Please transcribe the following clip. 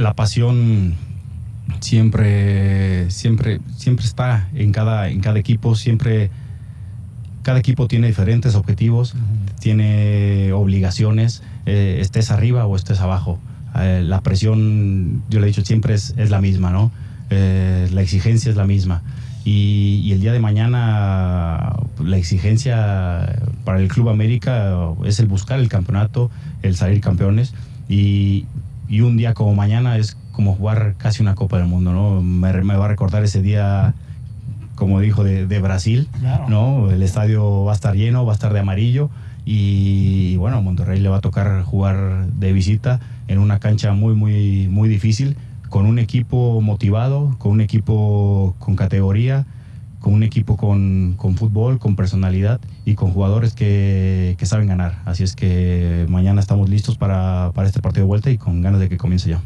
la pasión siempre, siempre, siempre está en cada, en cada equipo, siempre cada equipo tiene diferentes objetivos, tiene obligaciones, eh, estés arriba o estés abajo. Eh, la presión, yo le he dicho siempre, es, es la misma, ¿no? Eh, la exigencia es la misma. Y, y, el día de mañana la exigencia para el Club América es el buscar el campeonato, el salir campeones. Y, y un día como mañana es como jugar casi una Copa del Mundo, ¿no? Me, me va a recordar ese día como dijo, de, de Brasil, claro. ¿no? El estadio va a estar lleno, va a estar de amarillo y, bueno, a Monterrey le va a tocar jugar de visita en una cancha muy, muy, muy difícil, con un equipo motivado, con un equipo con categoría, con un equipo con, con fútbol, con personalidad y con jugadores que, que, saben ganar. Así es que mañana estamos listos para, para este partido de vuelta y con ganas de que comience ya.